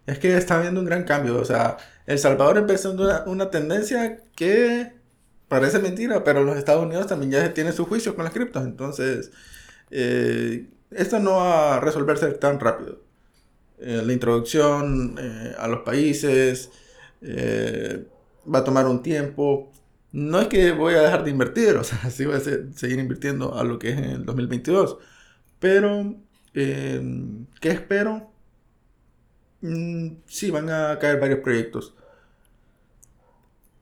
Es que está habiendo un gran cambio. O sea, El Salvador empezó una, una tendencia que parece mentira, pero los Estados Unidos también ya tienen su juicio con las criptos. Entonces, esto no va a resolverse tan rápido. Eh, la introducción eh, a los países eh, va a tomar un tiempo. No es que voy a dejar de invertir, (laughs) o sea, sí voy a seguir invirtiendo a lo que es en el 2022. Pero, ¿qué espero? Mm, sí, van a caer varios proyectos.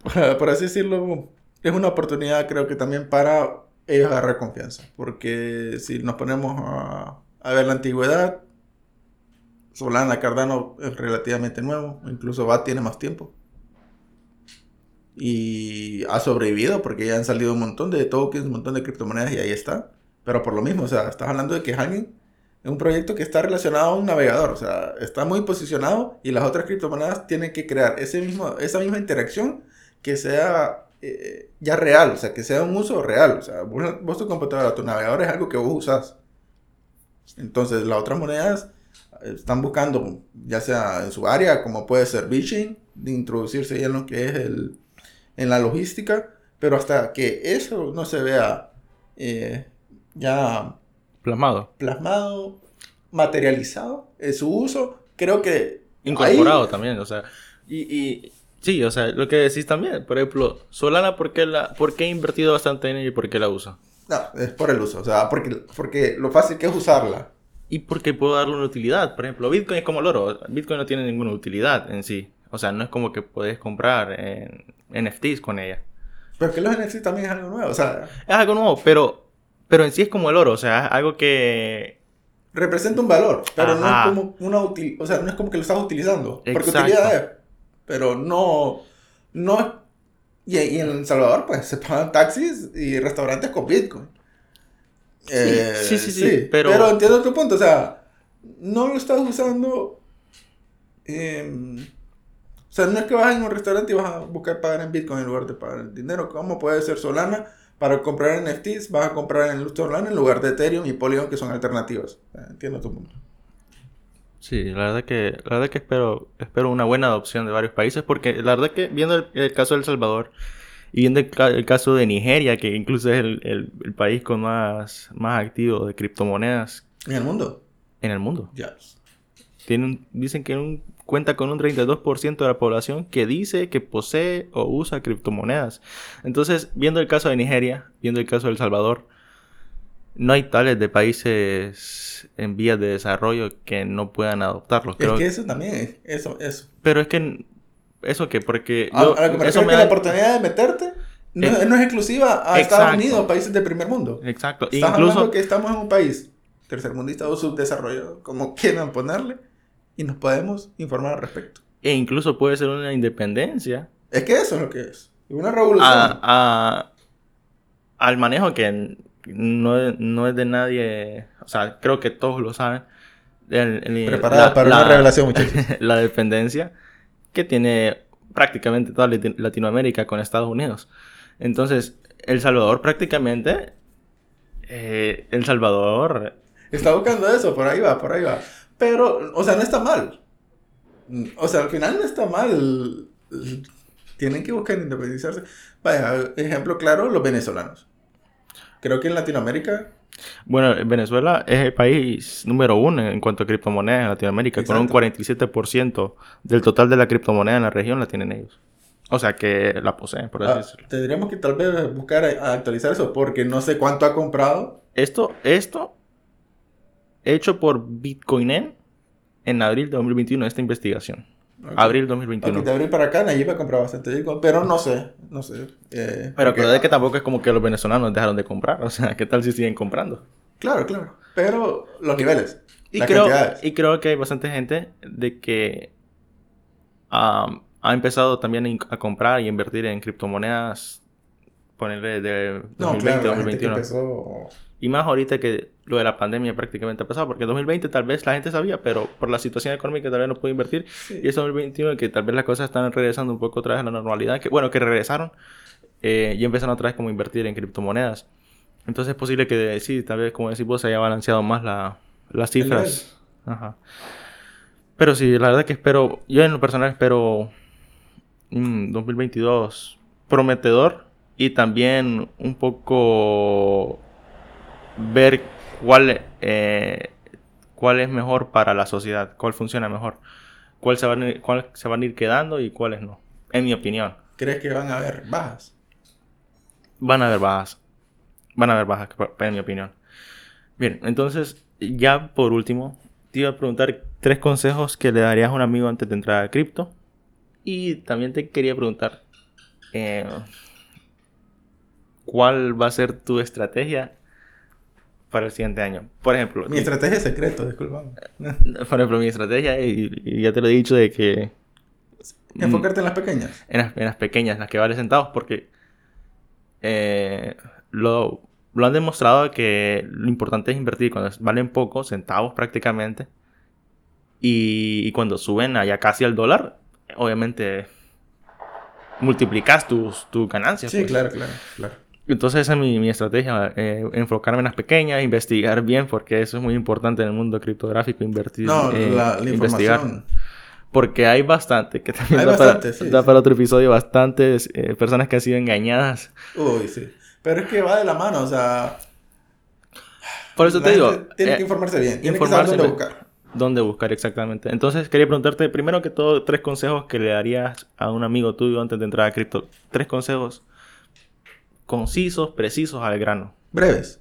(laughs) Por así decirlo, es una oportunidad creo que también para ellos agarrar confianza. Porque si nos ponemos a, a ver la antigüedad, Solana, Cardano es relativamente nuevo, incluso va tiene más tiempo. Y ha sobrevivido porque ya han salido un montón de tokens, un montón de criptomonedas y ahí está. Pero por lo mismo, o sea, estás hablando de que alguien es un proyecto que está relacionado a un navegador, o sea, está muy posicionado y las otras criptomonedas tienen que crear ese mismo, esa misma interacción que sea eh, ya real, o sea, que sea un uso real. O sea, vos, vos tu computadora, tu navegador es algo que vos usas. Entonces, las otras monedas están buscando, ya sea en su área, como puede ser Bitchain, de introducirse ya en lo que es el, en la logística, pero hasta que eso no se vea eh, ya plasmado, plasmado, materializado en su uso, creo que incorporado también, o sea, y, y, sí, o sea, lo que decís también, por ejemplo, Solana, ¿por qué, la, por qué he invertido bastante en ella y por qué la uso? No, es por el uso, o sea, porque, porque lo fácil que es usarla y porque puedo darle una utilidad. Por ejemplo, Bitcoin es como el oro. Bitcoin no tiene ninguna utilidad en sí. O sea, no es como que puedes comprar en NFTs con ella. Pero que los NFTs también es algo nuevo, o sea... Es algo nuevo, pero, pero en sí es como el oro, o sea, es algo que... Representa un valor, pero no es como una utilidad, o sea, no es como que lo estás utilizando. Porque utilidad es, pero no, no y, y, en El Salvador, pues, se pagan taxis y restaurantes con Bitcoin. Eh, sí, sí, sí, pero... pero... entiendo tu punto, o sea, no lo estás usando... Em, o sea, no es que vas a un restaurante y vas a buscar pagar en Bitcoin en lugar de pagar en dinero. ¿Cómo puede ser Solana? Para comprar NFTs vas a comprar en Solana en lugar de Ethereum y Polygon que son alternativas. Entiendo tu punto. Sí, la verdad que, la verdad que espero, espero una buena adopción de varios países porque la verdad que viendo el, el caso de El Salvador, y viendo el, caso de Nigeria, que incluso es el, país con más, más activo de criptomonedas. ¿En el mundo? En el mundo. Ya. dicen que cuenta con un 32% de la población que dice que posee o usa criptomonedas. Entonces, viendo el caso de Nigeria, viendo el caso de El Salvador, no hay tales de países en vías de desarrollo que no puedan adoptarlo. es que eso también, es, eso, eso. Pero es que ¿Eso qué? Porque... Ah, eso me da... la oportunidad de meterte no, es, exclusiva a Estados Unidos, países de primer mundo. Exacto. Estás Incluso... que estamos en un país tercermundista o subdesarrollado, como (laughs) quieran ponerle, y nos podemos informar al respecto. E incluso puede ser una independencia. Es que eso es lo que es. Una revolución. al manejo que no, no, es de nadie, o sea, creo que todos lo saben. Preparada para una revelación, (laughs) muchachos. la dependencia que tiene prácticamente toda Latinoamérica con Estados Unidos. Entonces, El Salvador prácticamente... Eh, el Salvador... Está buscando eso, por ahí va, por ahí va. Pero, o sea, no está mal. O sea, al final no está mal. Tienen que buscar independizarse. Vaya, ejemplo claro, los venezolanos. Creo que en Latinoamérica bueno, Venezuela es el país número uno en cuanto a criptomonedas en Latinoamérica, con un 47% del total de la criptomoneda en la región la tienen ellos. O sea que la poseen, por así ah, decirlo. Tendríamos que tal vez buscar actualizar eso, porque no sé cuánto ha comprado. Esto, esto, hecho por Bitcoinen en abril de 2021, esta investigación. Abril 2021. de abril para acá, Nayib ha comprado bastante Bitcoin, pero no sé, no sé. Eh, pero creo de que tampoco es como que los venezolanos dejaron de comprar, o sea, ¿qué tal si siguen comprando? Claro, claro. Pero los niveles. Y, creo, y creo que hay bastante gente de que ha empezado también a comprar y invertir en criptomonedas, ponerle de 2020 2021. Y más ahorita que lo de la pandemia prácticamente ha pasado, porque en 2020 tal vez la gente sabía, pero por la situación económica tal vez no pudo invertir. Y es 2021 que tal vez las cosas están regresando un poco otra vez a la normalidad, que bueno, que regresaron eh, y empezaron otra vez como a invertir en criptomonedas. Entonces es posible que sí, tal vez como decís vos, se haya balanceado más la, las cifras. Ajá. Pero sí, la verdad que espero, yo en lo personal espero un 2022 prometedor y también un poco ver cuál, eh, cuál es mejor para la sociedad, cuál funciona mejor, cuál se, van, cuál se van a ir quedando y cuáles no, en mi opinión. ¿Crees que van a haber bajas? Van a haber bajas. Van a haber bajas, en mi opinión. Bien, entonces, ya por último, te iba a preguntar tres consejos que le darías a un amigo antes de entrar a cripto. Y también te quería preguntar, eh, ¿cuál va a ser tu estrategia para el siguiente año? Por ejemplo... Mi estrategia es secreto, disculpa. (laughs) Por ejemplo, mi estrategia, y, ya te lo he dicho, de que... (laughs) Enfocarte en las pequeñas. En las, en las pequeñas, las que valen centavos, porque eh, lo, lo han demostrado que lo importante es invertir cuando valen poco, centavos prácticamente. Y, cuando suben allá casi al dólar, obviamente multiplicas tus, tus ganancias. Sí, pues. claro, claro, claro. Entonces esa es mi, mi estrategia, eh, enfocarme en las pequeñas, investigar bien, porque eso es muy importante en el mundo criptográfico, invertir, no, eh, la, la investigar. Porque hay bastante, que también da, para, da para, otro episodio, bastantes eh, personas que han sido engañadas. Uy, sí. Pero es que va de la mano, o sea... Por eso te digo... Tiene que informarse bien, tiene informarse que saber dónde buscar. Dónde buscar exactamente. Entonces quería preguntarte primero que todo tres consejos que le darías a un amigo tuyo antes de entrar a cripto. Tres consejos concisos, precisos, al grano. Breves.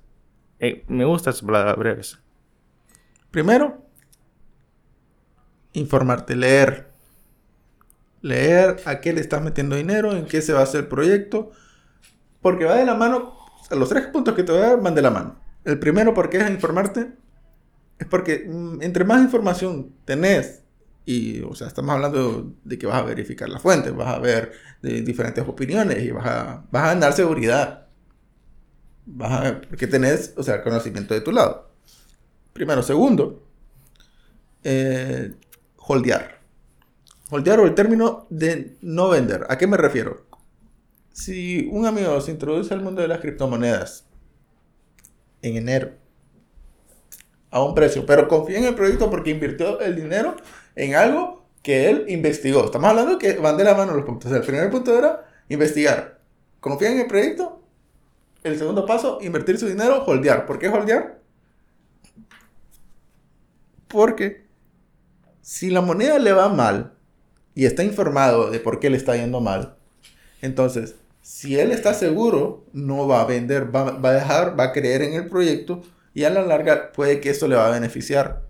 Eh, me gusta esa palabra, breves. Primero, informarte, leer. Leer a qué le estás metiendo dinero, en qué se va a hacer el proyecto. Porque va de la mano, los tres puntos que te voy a dar van de la mano. El primero, porque es informarte, es porque mm, entre más información tenés, y, o sea, estamos hablando de que vas a verificar la fuente, vas a ver de diferentes opiniones y vas a, vas a ganar seguridad. Vas a, porque tenés, o sea, conocimiento de tu lado. Primero. Segundo, eh, holdear. Holdear o el término de no vender. ¿A qué me refiero? Si un amigo se introduce al mundo de las criptomonedas en enero a un precio, pero confía en el proyecto porque invirtió el dinero en algo que él investigó. Estamos hablando que van de la mano los puntos. el primer punto era investigar. Confía en el proyecto. El segundo paso, invertir su dinero, holdear. ¿Por qué holdear? Porque si la moneda le va mal y está informado de por qué le está yendo mal, entonces, si él está seguro, no va a vender, va, va a dejar, va a creer en el proyecto y a la larga puede que esto le va a beneficiar.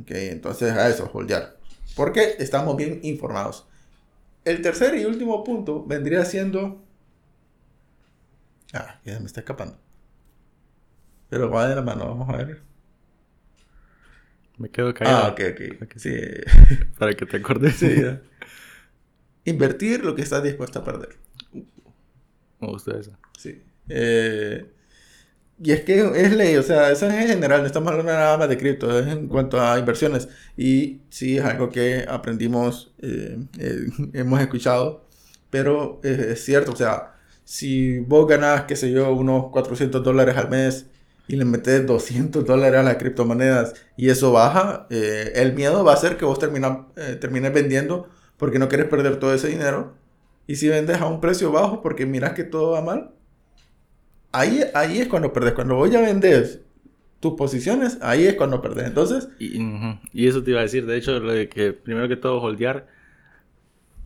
Ok, entonces a eso, holdear. Porque estamos bien informados. El tercer y último punto vendría siendo... Ah, ya me está escapando. Pero va de la mano, vamos a ver. Me quedo callado. Ah, ok, ok. Sí. (laughs) Para que te acordes. Sí, Invertir lo que estás dispuesto a perder. Me gusta eso. Sí. Eh, y es que es ley, o sea, eso es en general, no estamos hablando nada más de cripto, es en cuanto a inversiones. Y sí, es algo que aprendimos, eh, eh, (laughs) hemos escuchado, pero es cierto, o sea, si vos ganás, qué sé yo, unos 400 dólares al mes y le metes 200 dólares a las criptomonedas y eso baja, eh, el miedo va a hacer que vos termines vendiendo porque no quieres perder todo ese dinero. Y si vendes a un precio bajo porque miras que todo va mal, ahí, ahí es cuando perdes. Cuando voy a vender tus posiciones, ahí es cuando perdes. Entonces... Y, y, eso te iba a decir, de hecho, lo de que primero que todo holdear,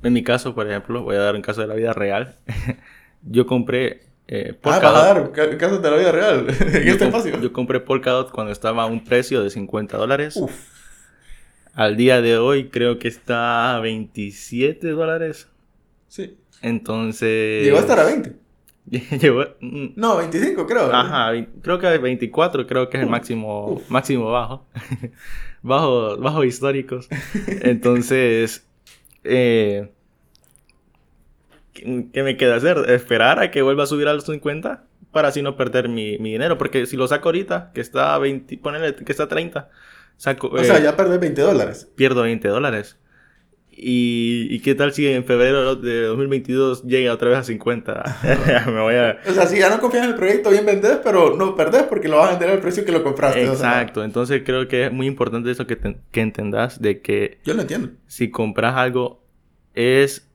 en mi caso, por ejemplo, voy a dar un caso de la vida real. (laughs) yo compré... Eh, ah, vas a dar caso de la vida real (laughs) en este espacio. Yo compré Polkadot cuando estaba a un precio de 50 dólares. Al día de hoy creo que está a 27 dólares. Sí. Entonces... Llegó a estar a 20. (laughs) Mm, no, 25 creo. Ajá, creo que 24 creo que es el máximo, máximo bajo. (laughs) bajo. Bajo históricos. Entonces, eh, ¿qué me queda hacer? ¿Esperar a que vuelva a subir a los 50? para así no perder mi, mi dinero. Porque si lo saco ahorita, que está a 20, ponele que está a 30, saco... O sea, eh, ya perdés 20 dólares. pierdo 20 dólares. Y, y qué tal si en febrero de 2022 llega otra vez a 50? (laughs) (laughs) Me voy a... O sea, si ya no confías en el proyecto, bien vendés, pero no perdés porque lo vas a vender al precio que lo compraste. o sea, Exacto, entonces creo que es muy importante eso que, te- que entendas de que yo lo entiendo. si compras algo es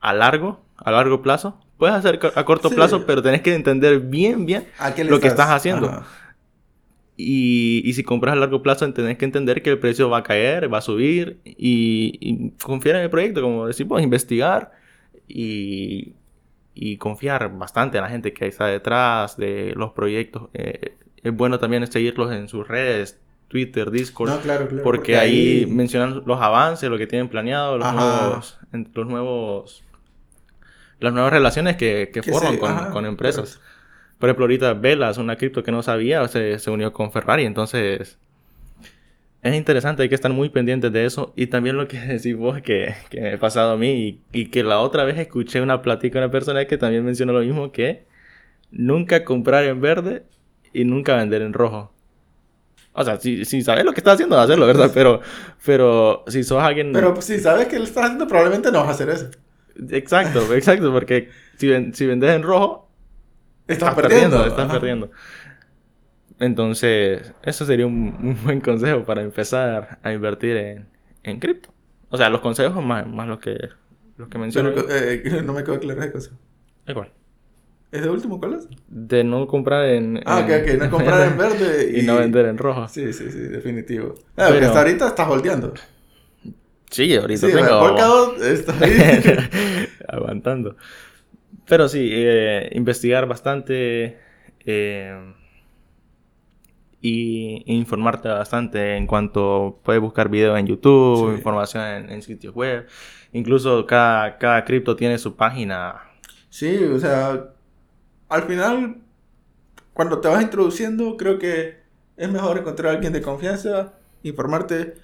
a largo, a largo plazo. Puedes hacer a corto Sí. plazo, pero tenés que entender bien, bien ¿A qué le lo que estás haciendo. Ajá. Y, y si compras a largo plazo, tenés que entender que el precio va a caer, va a subir y, y confiar en el proyecto, como decimos, investigar y, y confiar bastante en la gente que está detrás de los proyectos. Eh, es bueno también seguirlos en sus redes, Twitter, Discord, No, claro, claro. porque, ahí mencionan los avances, lo que tienen planeado, los nuevos, los nuevos, las nuevas relaciones que, que Que forman se- con, empresas. Por ejemplo, ahorita Velas, una cripto que no sabía, se, se unió con Ferrari. Entonces, es interesante, hay que estar muy pendientes de eso. Y también lo que (laughs) decís vos, que, que me ha pasado a mí, y, y que la otra vez escuché una plática de una persona que también mencionó lo mismo, que nunca comprar en verde y nunca vender en rojo. O sea, si, si sabes lo que estás haciendo, hacerlo, ¿verdad? (laughs) Pero, pero si sos alguien... Pero pues, si sabes que lo estás haciendo, probablemente no vas a hacer eso. Exacto, exacto, porque si, ven- si vendes en rojo, Estás, perdiendo, perdiendo. estás perdiendo. Entonces, eso sería un, (laughs) un buen consejo para empezar a invertir en, en cripto. O sea, los consejos más, más los que, los que menciono. Pero, eh, no me quedó claro esa cosa. Igual. ¿Es de último cuál es? De no comprar en... Ah, en- ok, ok. No comprar en verde (laughs) y... y no vender en rojo. Sí, sí, sí, definitivo. Ah, Pero- hasta ahorita estás volteando. Sí, ahorita Sí, tengo... el está ahí. (laughs) aguantando. Pero sí, eh, investigar bastante eh, y e informarte bastante en cuanto puedes buscar videos en YouTube, Sí. información en, en sitios web. Incluso cada, cada cripto tiene su página. Sí, o sea, al final, cuando te vas introduciendo, creo que es mejor encontrar a alguien de confianza, informarte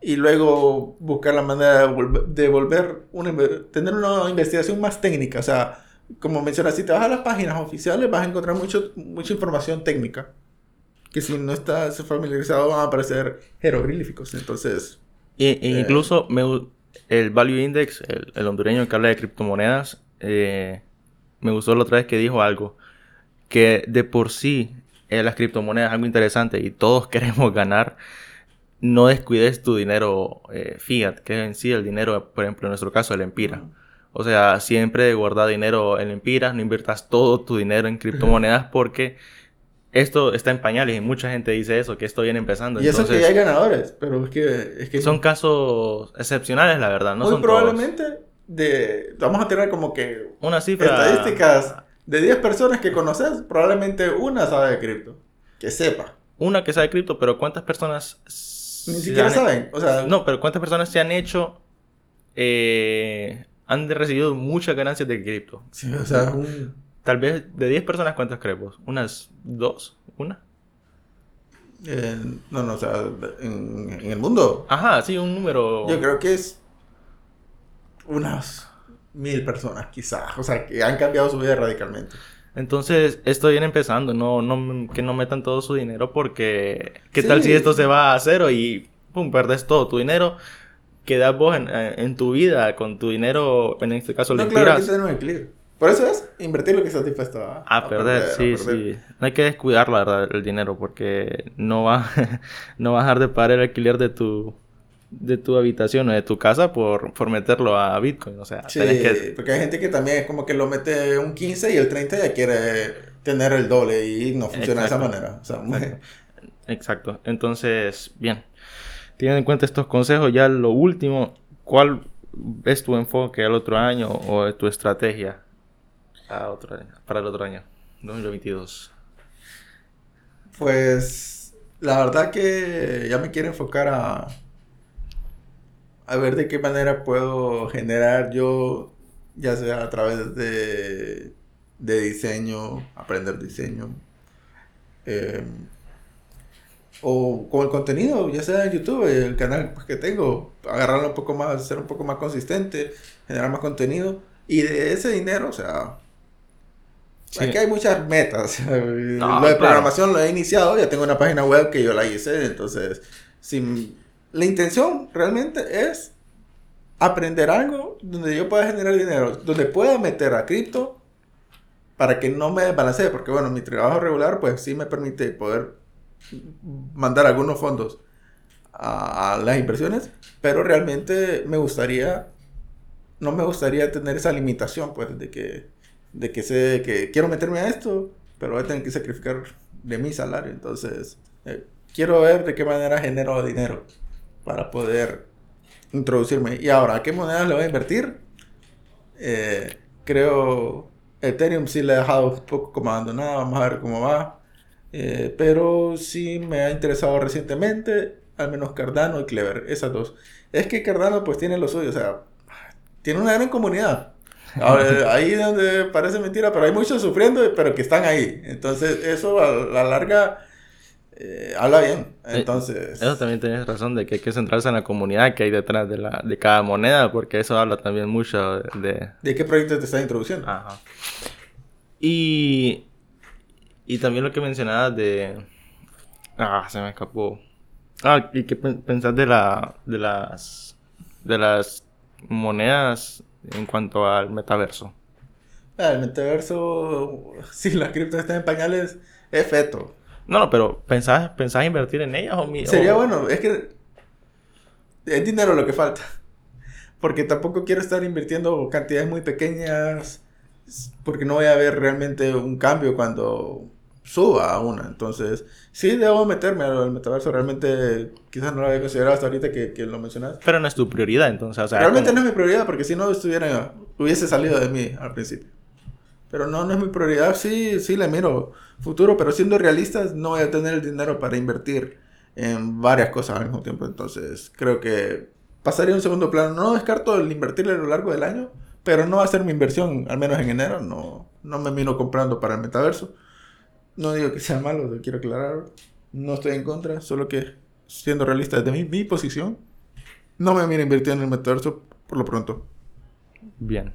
y luego buscar la manera de, volver, de volver una, inve- tener una investigación más técnica. O sea, como mencionas, si te vas a las páginas oficiales vas a encontrar mucho, mucha información técnica. Que si no estás familiarizado van a aparecer jeroglíficos. Entonces, E, e Eh. incluso me el Value Index, el, el hondureño que habla de criptomonedas, eh, me gustó la otra vez que dijo algo. Que de por sí eh, las criptomonedas es algo interesante y todos (laughs) queremos ganar. No descuides tu dinero eh, fiat, que es en sí el dinero, por ejemplo, en nuestro caso, el Empira. O sea, siempre guarda dinero en Empiras, no inviertas todo tu dinero en criptomonedas porque esto está en pañales y mucha gente dice eso, que esto viene empezando. y eso Entonces, que ya hay ganadores, pero es que, es que son casos excepcionales, la verdad, no Muy son probablemente de, vamos a tener como que. Una cifra... estadísticas de 10 personas que conoces, probablemente una sabe de cripto. Que sepa. Una que sabe cripto, pero ¿cuántas personas... Ni siquiera han- saben. O sea, No, pero ¿cuántas personas se han hecho... eh, han recibido muchas ganancias de cripto? sí, o sea, un- Tal vez de 10 personas, ¿cuántas crees vos? ¿Unas dos? ¿Una? eh, no, no, o sea, en, en el mundo, Ajá, sí, un número... yo creo que es unas mil personas quizás. O sea, que han cambiado su vida radicalmente. Entonces, esto viene empezando, no, no, que no metan todo su dinero porque... ¿Qué Sí. tal si esto se va a cero y pum, perdes todo tu dinero? Quedas vos en, en tu vida con tu dinero, en este caso, No, le claro, tiras tener un equilibrio. Por eso es invertir lo que estás dispuesto a, a perder. a Sí, perder. sí. No hay que descuidar, la verdad, el dinero porque no va, (laughs) no va a dejar de pagar el alquiler de tu, de tu habitación o de tu casa por, por meterlo a Bitcoin. O sea, Sí, tenés que... porque hay gente que también es como que lo mete un 15 y el 30 ya quiere tener el doble y no funciona Exacto. de esa manera. O sea, muy- (laughs) Exacto. Entonces, bien. Teniendo en cuenta estos consejos, ya lo último, ¿cuál es tu enfoque al otro año o tu estrategia para el otro año, 2022? pues la verdad que ya me quiero enfocar a, a ver de qué manera puedo generar yo, ya sea a través de, de diseño, aprender diseño, eh, o con el contenido, ya sea en YouTube, el canal pues, que tengo, agarrarlo un poco más, ser un poco más consistente, generar más contenido, y de ese dinero, o sea, Sí. Aquí hay muchas metas. (laughs) lo de programación lo he iniciado, ya tengo una página web que yo la hice, entonces, sin... la intención realmente es aprender algo donde yo pueda generar dinero, donde pueda meter a cripto para que no me desbalancee, porque bueno, mi trabajo regular pues sí me permite poder mandar algunos fondos a, las inversiones, pero realmente me gustaría, no me gustaría tener esa limitación pues de que, de que sé que quiero meterme a esto, pero voy a tener que sacrificar de mi salario, entonces eh, quiero ver de qué manera genero dinero para poder introducirme. Y ahora, ¿a qué monedas le voy a invertir? Eh, creo Ethereum sí le he dejado un poco como abandonado, vamos a ver cómo va. Eh, pero sí me ha interesado recientemente, al menos Cardano y Clever, esas dos. Es que Cardano pues tiene lo suyo, o sea, tiene una gran comunidad. (laughs) ahí donde parece mentira, pero hay muchos sufriendo, pero que están ahí. Entonces eso a la larga eh, habla bien. Eh, Entonces. Eso también tienes razón de que hay que centrarse en la comunidad que hay detrás de, la, de cada moneda, porque eso habla también mucho de. ¿De qué proyecto te estás introduciendo? Ajá. Y. Y también lo que mencionabas de. Ah, se me escapó. Ah, ¿y qué pensás de la. de las. de las monedas en cuanto al metaverso? Ah, el metaverso, (laughs) si la cripto está en pañales, es feto. No, no, pero ¿pensás, pensás invertir en ellas o mi, Sería bueno, es que es dinero lo que falta. Porque tampoco quiero estar invirtiendo cantidades muy pequeñas porque no voy a ver realmente un cambio cuando suba a una. Entonces, sí debo meterme al metaverso. Realmente, quizás no lo había considerado hasta ahorita que, que lo mencionaste. Pero no es tu prioridad, entonces. realmente no es mi prioridad porque si no estuviera, hubiese salido de mí al principio. Pero no, no es mi prioridad. Sí, sí le miro futuro, pero siendo realistas, no voy a tener el dinero para invertir en varias cosas al mismo tiempo. Entonces, creo que pasaría a un segundo plano. No descarto el invertirle a lo largo del año, pero no va a ser mi inversión, al menos en enero. No, no me miro comprando para el metaverso. No digo que sea malo, lo quiero aclarar. No estoy en contra, solo que siendo realista desde mi, mi posición, no me miro invirtiendo en el metaverso por lo pronto. Bien.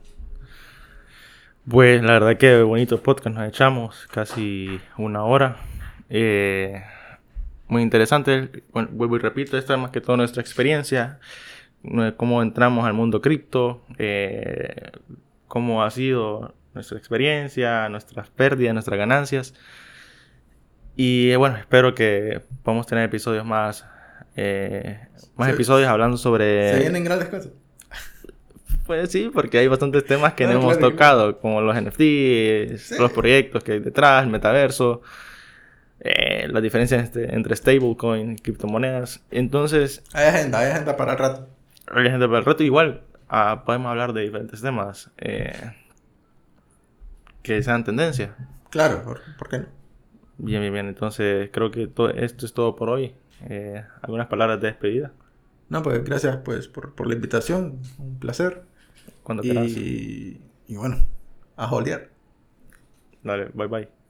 Pues la verdad que bonito podcast nos echamos, casi una hora. Eh, muy interesante, vuelvo y repito, esta es más que todo nuestra experiencia, cómo entramos al mundo cripto, eh, cómo ha sido nuestra experiencia, nuestras pérdidas, nuestras ganancias. Y eh, bueno, espero que podamos tener episodios más, más episodios hablando sobre... Se vienen grandes cosas. (laughs) Pues sí, porque hay bastantes temas que no, hemos tocado, como los NFTs, los proyectos que hay detrás, el metaverso, eh, la diferencia entre, entre stablecoin y criptomonedas. Entonces... Hay agenda, hay agenda para el rato. Hay agenda para el rato. Igual ah, podemos hablar de diferentes temas eh, que sean tendencia. Claro, ¿por, qué no? Bien, bien, bien. Entonces creo que todo, esto es todo por hoy. Eh, ¿Algunas palabras de despedida? No, pues gracias pues por, por la invitación. Un placer. Cuando quieras. Y, y bueno, a jolear. Dale, bye bye.